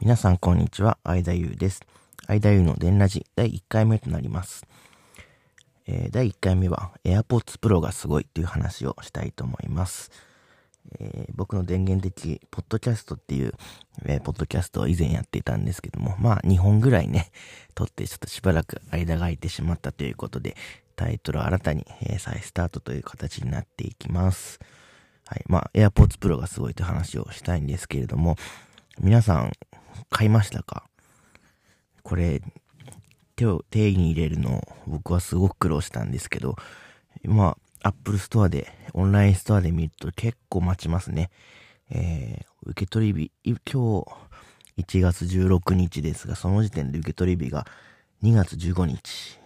皆さんこんにちは、相田優です。相田優の電ラジ第1回目となります。えー、第1回目は AirPods Pro がすごいという話をしたいと思います。えー、僕の電源的ポッドキャストっていう、えー、ポッドキャストを以前やっていたんですけども、まあ2本ぐらいね、撮ってちょっとしばらく間が空いてしまったということで、タイトルを新たに、えー、再スタートという形になっていきます。はい。まあ AirPods Pro がすごいという話をしたいんですけれども、皆さん買いましたか？これ、手を、手に入れるの僕はすごく苦労したんですけど、まあ、Apple Store で、オンラインストアで見ると結構待ちますね。えー、受け取り日、今日1月16日ですが、その時点で受け取り日が2月15日。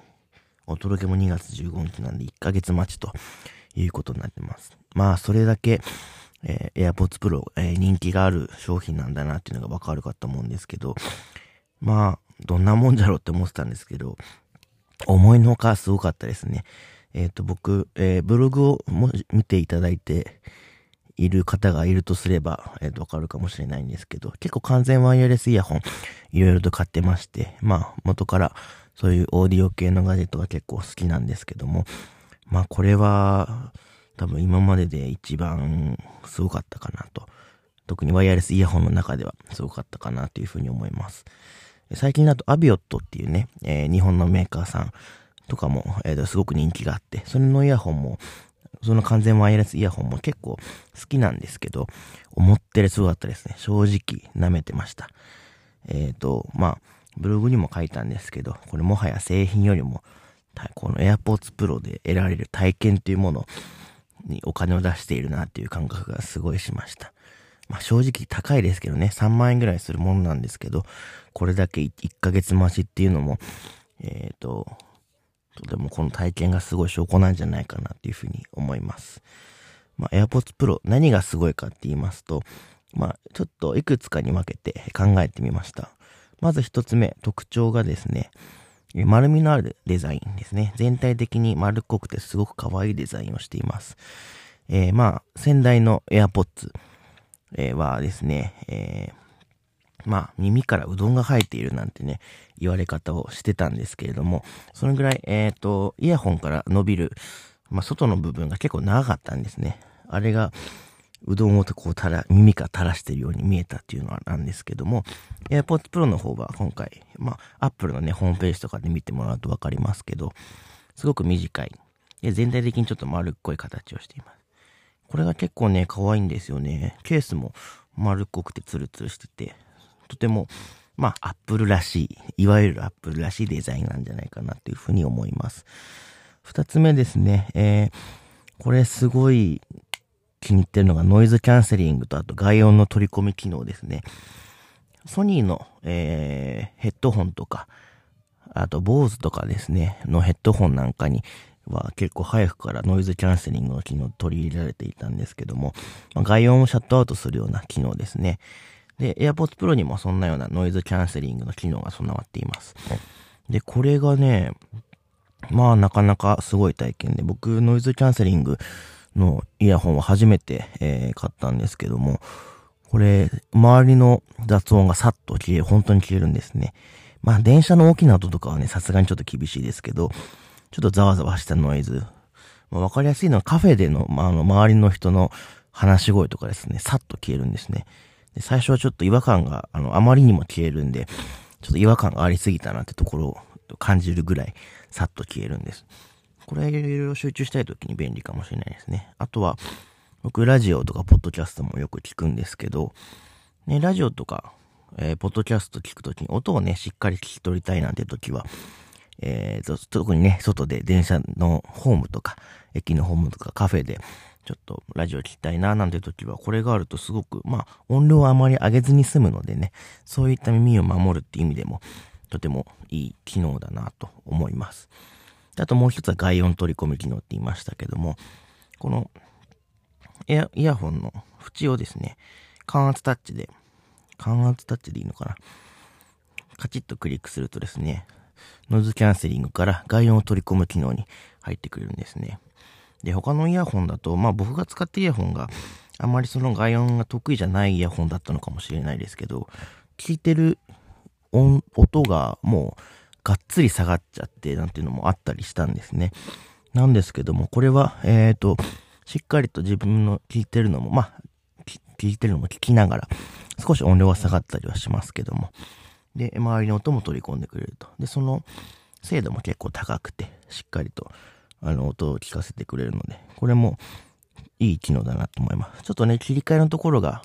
お届けも2月15日なんで1ヶ月待ちということになってます。まあ、それだけ、えー、AirPods Pro、えー、人気がある商品なんだなっていうのがわかるかと思うんですけど、まあ、どんなもんじゃろうって思ってたんですけど、思いのほかすごかったですね。えっ、ー、と、僕、えー、ブログをも見ていただいている方がいるとすれば、えっ、ー、と、わかるかもしれないんですけど、結構完全ワイヤレスイヤホン、いろいろと買ってまして、まあ、元からそういうオーディオ系のガジェットが結構好きなんですけども、まあ、これは、多分今までで一番すごかったかなと。特にワイヤレスイヤホンの中ではすごかったかなというふうに思います。最近だとアビオットっていうね、えー、日本のメーカーさんとかも、えー、すごく人気があって、それのイヤホンも、その完全ワイヤレスイヤホンも結構好きなんですけど、思ってるすごかったですね。正直舐めてました。えっ、ー、と、まあ、ブログにも書いたんですけど、これもはや製品よりも、この AirPods Pro で得られる体験というものをにお金を出しているなっていう感覚がすごいしました。まあ正直高いですけどね、3万円ぐらいするものなんですけど、これだけ 1, ヶ月待ちっていうのも、えっ、ー、と、とてもこの体験がすごい証拠なんじゃないかなっていうふうに思います。まあ AirPods Pro 何がすごいかって言いますと、まあちょっといくつかに分けて考えてみました。まず一つ目、特徴がですね、丸みのあるデザインですね。全体的に丸っこくてすごく可愛いデザインをしています。えー、まあ、先代の AirPods、え、はですね、えー、まあ、耳からうどんが生えているなんてね、言われ方をしてたんですけれども、そのぐらい、えっ、ー、と、イヤホンから伸びる、まあ、外の部分が結構長かったんですね。あれが、うどんをこうたら、耳から垂らしてるように見えたっていうのはなんですけども、AirPods Pro の方は今回、まあ、Apple のね、ホームページとかで見てもらうとわかりますけど、すごく短い。で、全体的にちょっと丸っこい形をしています。これが結構ね、可愛いんですよね。ケースも丸っこくてツルツルしてて、とても、まあ、Apple らしい、いわゆる Apple らしいデザインなんじゃないかなというふうに思います。二つ目ですね、えー、これすごい気に入ってるのがノイズキャンセリングとあと外音の取り込み機能ですね。ソニーの、えー、ヘッドホンとか、あと、ボーズとかですね、のヘッドホンなんかには結構早くからノイズキャンセリングの機能取り入れられていたんですけども、まあ、外音をシャットアウトするような機能ですね。で、AirPods Pro にもそんなようなノイズキャンセリングの機能が備わっています。で、これがね、まあなかなかすごい体験で、僕ノイズキャンセリングのイヤホンは初めて、えー、買ったんですけども、これ、周りの雑音がさっと消え、本当に消えるんですね。まあ、電車の大きな音とかはね、さすがにちょっと厳しいですけど、ちょっとざわざわしたノイズ。まあ、わかりやすいのはカフェでの、まあ、あの、周りの人の話し声とかですね、さっと消えるんですね。で最初はちょっと違和感が、あの、あまりにも消えるんで、ちょっと違和感がありすぎたなってところを感じるぐらい、さっと消えるんです。これいろいろ集中したい時に便利かもしれないですね。あとは、僕ラジオとかポッドキャストもよく聞くんですけど、ね、ラジオとか、えー、ポッドキャスト聞くときに音をね、しっかり聞き取りたいなんて時は、えーと、特にね、外で電車のホームとか、駅のホームとかカフェで、ちょっとラジオ聞きたいななんて時は、これがあるとすごく、まあ、音量はあまり上げずに済むのでね、そういった耳を守るって意味でも、とてもいい機能だなと思います。あともう一つは外音取り込み機能って言いましたけども、このイヤイヤホンの縁をですね、感圧タッチで、感圧タッチでいいのかな？カチッとクリックするとですね、ノイズキャンセリングから外音を取り込む機能に入ってくれるんですね。で、他のイヤホンだと、まあ僕が使ってイヤホンがあんまりその外音が得意じゃないイヤホンだったのかもしれないですけど、聞いてる音、音がもうがっつり下がっちゃってなんていうのもあったりしたんですね。なんですけども、これは、えっ、ー、と、しっかりと自分の聞いてるのも、まあ、聞いてるのも聞きながら、少し音量が下がったりはしますけども、で、周りの音も取り込んでくれると。で、その精度も結構高くて、しっかりと、あの、音を聞かせてくれるので、これもいい機能だなと思います。ちょっとね、切り替えのところが、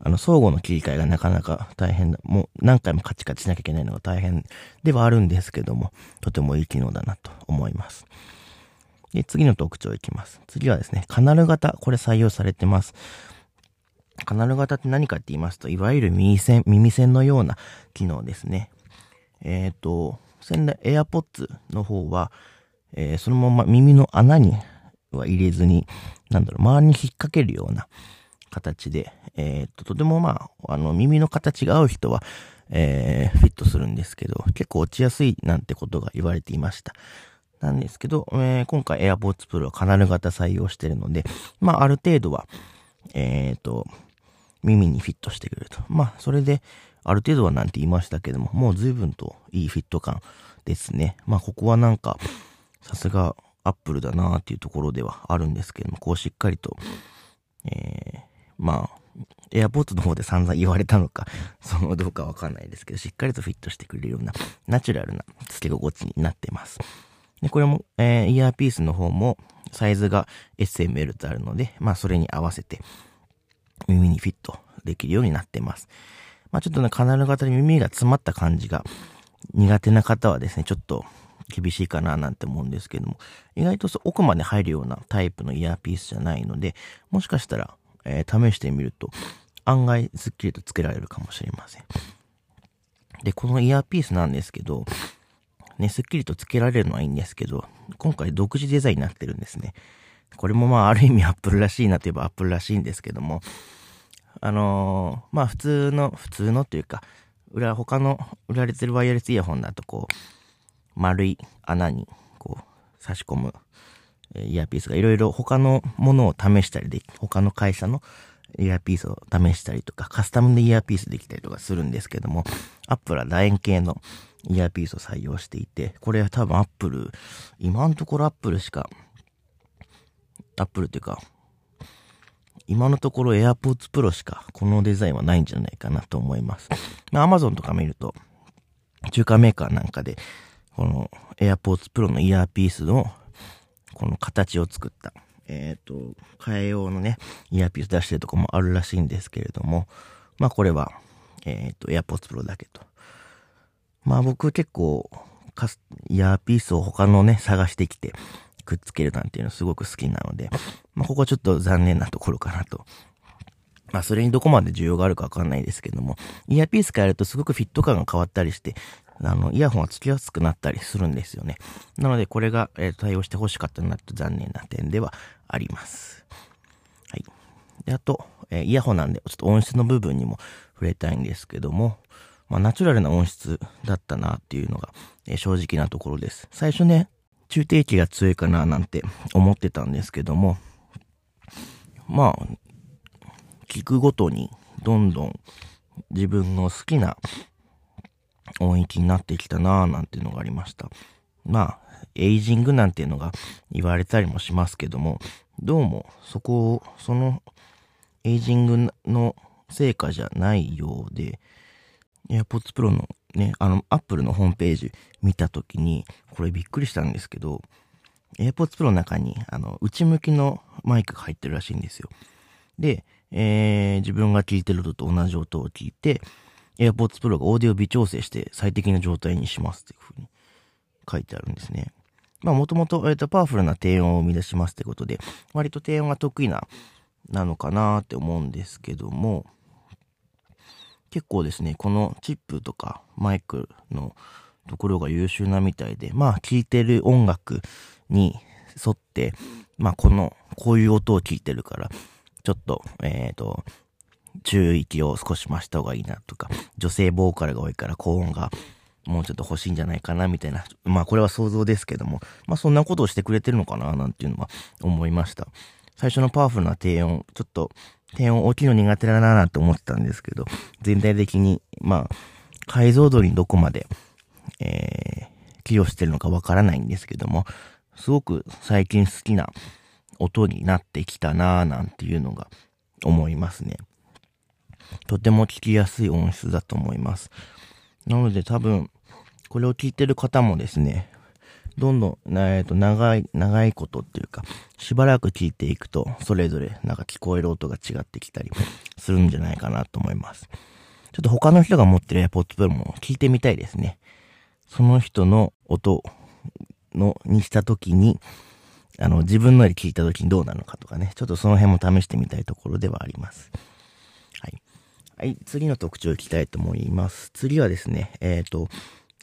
あの、相互の切り替えがなかなか大変だ。もう何回もカチカチしなきゃいけないのが大変ではあるんですけども、とてもいい機能だなと思います。で、次の特徴いきます。次はですね、カナル型。これ採用されてます。カナル型って何かって言いますと、いわゆる耳栓、耳栓のような機能ですね。えっ、ー、と、仙台 AirPods の方は、えー、そのまま耳の穴には入れずに、なんだろう、周りに引っ掛けるような形で、えっ、と、とてもまあ、あの、耳の形が合う人は、えー、フィットするんですけど、結構落ちやすいなんてことが言われていました。なんですけど、えー、今回 AirPods Pro はカナル型採用してるので、まあ、ある程度は、えっ、と、耳にフィットしてくれると。まあ、それで、ある程度はなんて言いましたけども、もう随分といいフィット感ですね。まあ、ここはなんか、さすがアップルだなっていうところではあるんですけども、こうしっかりと、えー、まあ、AirPods の方で散々言われたのか、そのどうかわかんないですけど、しっかりとフィットしてくれるような、ナチュラルな付け心地になってます。で、これも、えー、イヤーピースの方も、サイズが SML とあるので、まあ、それに合わせて、耳にフィットできるようになってます。まあ、ちょっとね、カナル型に耳が詰まった感じが苦手な方はですね、ちょっと厳しいかななんて思うんですけども、意外と奥まで入るようなタイプのイヤーピースじゃないので、もしかしたら、えー、試してみると、案外スッキリとつけられるかもしれません。で、このイヤーピースなんですけど、ね、スッキリとつけられるのはいいんですけど、今回独自デザインになってるんですね。これもまあある意味アップルらしいなといえばアップルらしいんですけども、あのー、まあ普通の、普通のというか、裏、他の売られてるワイヤレスイヤホンだとこう、丸い穴にこう差し込むイヤーピースがいろいろ他のものを試したりで、他の会社のイヤーピースを試したりとか、カスタムでイヤーピースできたりとかするんですけども、アップルは楕円形のイヤーピースを採用していて、これは多分アップル、今のところアップルしか、アップルっていうか、今のところ AirPods Pro しかこのデザインはないんじゃないかなと思います。まあ、Amazon とか見ると、中華メーカーなんかで、この AirPods Pro のイヤーピースのこの形を作った、えっ、ー、と、替え用のね、イヤーピース出してるとこもあるらしいんですけれども、まあこれは、えっ、ー、と、AirPods Pro だけと。まあ僕結構、イヤーピースを他のね、探してきて、くっつけるなんていうのすごく好きなので、まあここはちょっと残念なところかなと。まあそれにどこまで需要があるかわかんないですけども、イヤーピース変えるとすごくフィット感が変わったりして、あの、イヤホンはつきやすくなったりするんですよね。なので、これが、えー、対応して欲しかったなと残念な点ではあります。はい。で、あと、えー、イヤホンなんで、ちょっと音質の部分にも触れたいんですけども、まあ、ナチュラルな音質だったなっていうのが、えー、正直なところです。最初ね、中低気が強いかななんて思ってたんですけども、まあ、聞くごとにどんどん自分の好きな音域になってきたなぁなんていうのがありました。まあ、エイジングなんていうのが言われたりもしますけども、どうもそこを、そのエイジングの成果じゃないようで、AirPods Pro のね、あの、Apple のホームページ見たときに、これびっくりしたんですけど、AirPods Pro の中に、あの、内向きのマイクが入ってるらしいんですよ。で、えー、自分が聞いてるのと同じ音を聞いて、AirPods Pro がオーディオ微調整して最適な状態にしますっていう風に書いてあるんですね。まあもともと、えっ、と、パワフルな低音を生み出しますってことで、割と低音が得意な、なのかなって思うんですけども、結構ですね、このチップとかマイクのところが優秀なみたいで、まあ聴いてる音楽に沿って、まあこの、こういう音を聞いてるから、ちょっと、えっ、ー、と、注意を少し増した方がいいなとか、女性ボーカルが多いから高音がもうちょっと欲しいんじゃないかなみたいな。まあこれは想像ですけども、まあそんなことをしてくれてるのかななんていうのは思いました。最初のパワフルな低音、ちょっと低音大きいの苦手だななんて思ってたんですけど、全体的にまあ、解像度にどこまで、えー、寄与してるのかわからないんですけども、すごく最近好きな音になってきたなぁなんていうのが思いますね。とても聞きやすい音質だと思います。なので多分、これを聞いてる方もですね、どんどん、えっ、ー、と、長い、長いことっていうか、しばらく聞いていくと、それぞれなんか聞こえる音が違ってきたりするんじゃないかなと思います。ちょっと他の人が持ってる AirPods Pro も聞いてみたいですね。その人の音の、にしたときに、あの、自分のより聞いたときにどうなのかとかね、ちょっとその辺も試してみたいところではあります。はい。次の特徴を聞きたいと思います。次はですね、えっ、ー、と、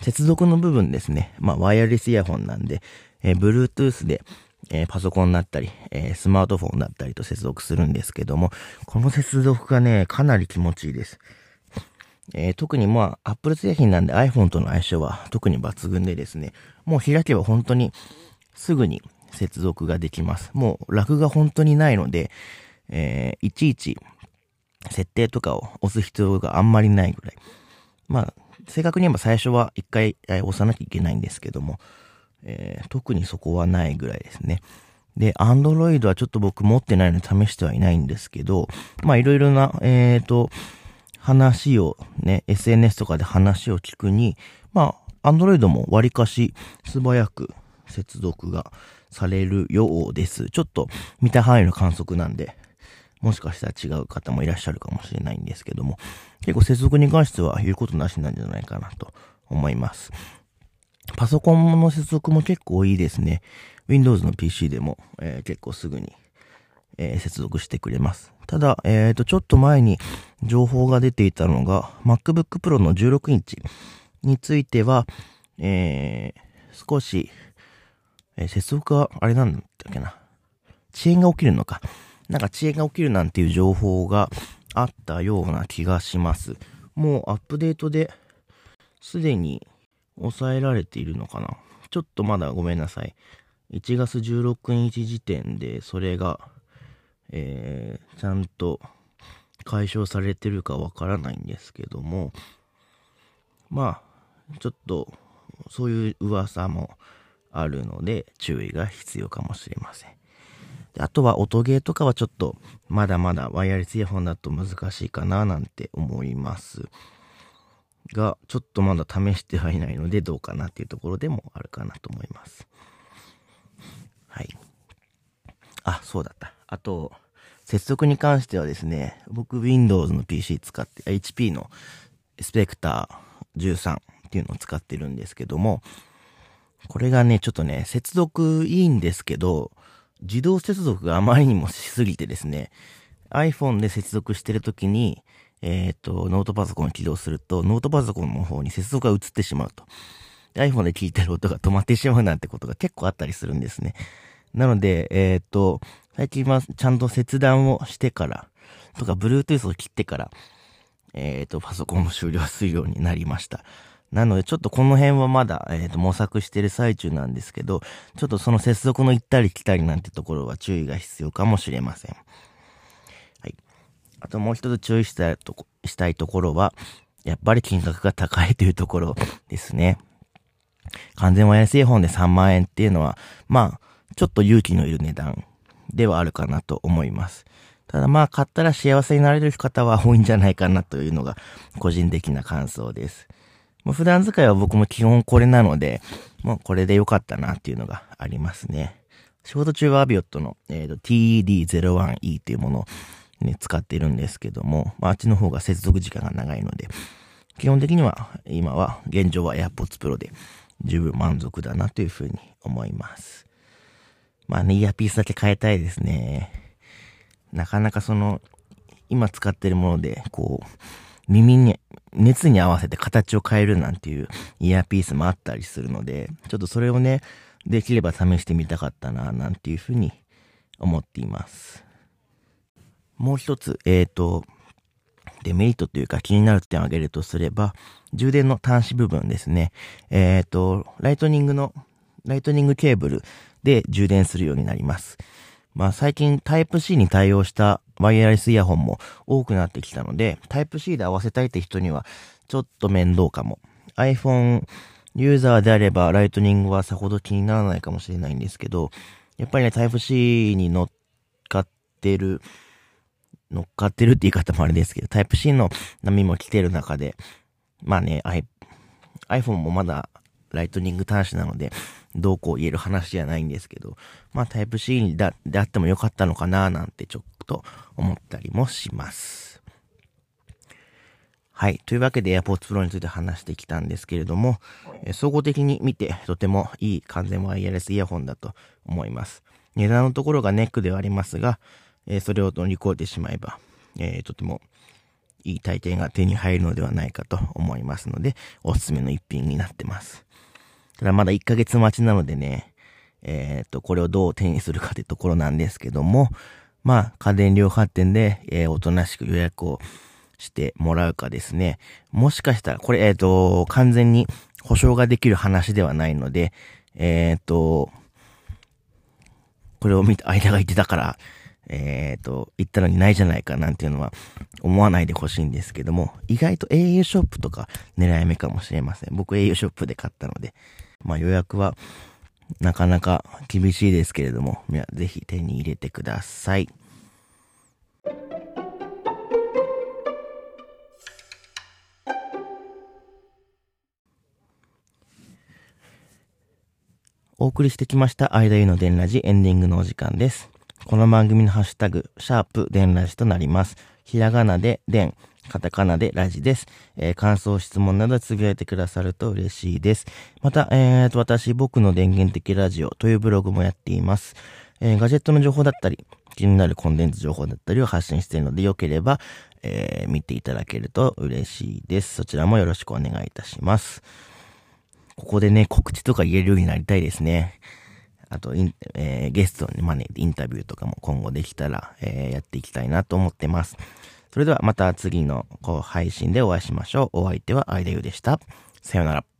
接続の部分ですね。まあ、ワイヤレスイヤホンなんで、えー、Bluetooth で、えー、パソコンだったり、えー、スマートフォンだったりと接続するんですけども、この接続がね、かなり気持ちいいです。えー、特にまあ、Apple 製品なんで iPhone との相性は特に抜群でですね、もう開けば本当にすぐに接続ができます。もう、ラグが本当にないので、えー、いちいち設定とかを押す必要があんまりないぐらい。まあ、正確に言えば最初は一回押さなきゃいけないんですけども、えー、特にそこはないぐらいですね。で、Android はちょっと僕持ってないので試してはいないんですけど、まあいろいろな、えっ、ー、と、話をね、SNS とかで話を聞くに、まあ、Android も割かし素早く接続がされるようです。ちょっと見た範囲の観測なんで、もしかしたら違う方もいらっしゃるかもしれないんですけども、結構接続に関しては言うことなしなんじゃないかなと思います。パソコンの接続も結構いいですね。Windows の PC でも、えー、結構すぐに、えー、接続してくれます。ただ、えっ、ー、と、ちょっと前に情報が出ていたのが、MacBook Pro の16インチについては、えー、少し、え、接続があれなんだっけな。遅延が起きるのか。なんか遅延が起きるなんていう情報があったような気がします。もうアップデートですでに抑えられているのかな？ちょっとまだごめんなさい。1月16日時点でそれが、えー、ちゃんと解消されてるかわからないんですけども、まあ、ちょっとそういう噂もあるので注意が必要かもしれません。あとは音ゲーとかはちょっとまだまだワイヤレスイヤホンだと難しいかななんて思います。が、ちょっとまだ試してはいないのでどうかなっていうところでもあるかなと思います。はい。あ、そうだった。あと、接続に関してはですね、僕 Windows の PC 使って、HP のスペクター13っていうのを使ってるんですけども、これがね、ちょっとね、接続いいんですけど、自動接続があまりにもしすぎてですね、iPhone で接続してるときに、えっ、ー、と、ノートパソコンを起動すると、ノートパソコンの方に接続が移ってしまうと。iPhone で聞いてる音が止まってしまうなんてことが結構あったりするんですね。なので、えっ、ー、と、最近はちゃんと切断をしてから、とか、Bluetooth を切ってから、えっ、ー、と、パソコンも終了するようになりました。なので、ちょっとこの辺はまだ、えっ、ー、と、模索してる最中なんですけど、ちょっとその接続の行ったり来たりなんてところは注意が必要かもしれません。はい。あともう一つ注意したいとこしたいところは、やっぱり金額が高いというところですね。完全ワイヤレスイヤホンで3万円っていうのは、まあ、ちょっと勇気のいる値段ではあるかなと思います。ただまあ、買ったら幸せになれる方は多いんじゃないかなというのが個人的な感想です。もう普段使いは僕も基本これなので、もうこれで良かったなっていうのがありますね。仕事中はアビオットの、えー、TED01E っていうものを、ね、使ってるんですけども、まあ、あっちの方が接続時間が長いので、基本的には今は現状は AirPods Pro で十分満足だなというふうに思います。まあね、イヤピースだけ変えたいですね。なかなかその、今使ってるもので、こう、耳に、熱に合わせて形を変えるなんていうイヤーピースもあったりするので、ちょっとそれをね、できれば試してみたかったな、なんていうふうに思っています。もう一つ、えっ、ー、と、デメリットというか気になる点を挙げるとすれば、充電の端子部分ですね。えっ、ー、と、ライトニングの、ライトニングケーブルで充電するようになります。まあ最近タイプ C に対応したワイヤレスイヤホンも多くなってきたので、タイプ C で合わせたいって人にはちょっと面倒かも。iPhone ユーザーであれば、ライトニングはさほど気にならないかもしれないんですけど、やっぱりね、Type-C に乗っかってる、乗っかってるって言い方もあれですけど、Type-C の波も来てる中で、まあね、iPhone もまだライトニング端子なので、どうこう言える話じゃないんですけど、まあタイプ C だであってもよかったのかななんてちょっと思ったりもします。はい。というわけで AirPods Pro について話してきたんですけれども、え総合的に見てとてもいい完全ワイヤレスイヤホンだと思います。値段のところがネックではありますが、えそれを乗り越えてしまえば、えー、とてもいい体験が手に入るのではないかと思いますので、おすすめの一品になってます。ただまだ1ヶ月待ちなのでね、えっ、と、これをどう手にするかってところなんですけども、まあ、家電量販店で、えー、おとなしく予約をしてもらうかですね。もしかしたら、これ、えっ、と、完全に保証ができる話ではないので、えっ、と、これを見た、間が言ってたから、えっ、と、言ったのにないじゃないかなんていうのは思わないでほしいんですけども、意外と au ショップとか狙い目かもしれません。僕 au ショップで買ったので、まあ予約はなかなか厳しいですけれども、ぜひ手に入れてください。お送りしてきました間湯の電ラジエンディングのお時間です。この番組のハッシュタグ、シャープ電ラジとなります。ひらがなで電、カタカナでラジです。えー、感想、質問などつぶやいてくださると嬉しいです。また、えーと、私、僕の電源的ラジオというブログもやっています。えー、ガジェットの情報だったり、気になるコンテンツ情報だったりを発信しているので、よければ、えー、見ていただけると嬉しいです。そちらもよろしくお願いいたします。ここでね、告知とか言えるようになりたいですね。あと、えー、ゲストに招いてインタビューとかも今後できたら、えー、やっていきたいなと思ってます。それではまた次の配信でお会いしましょう。お相手はアイデユでした。さようなら。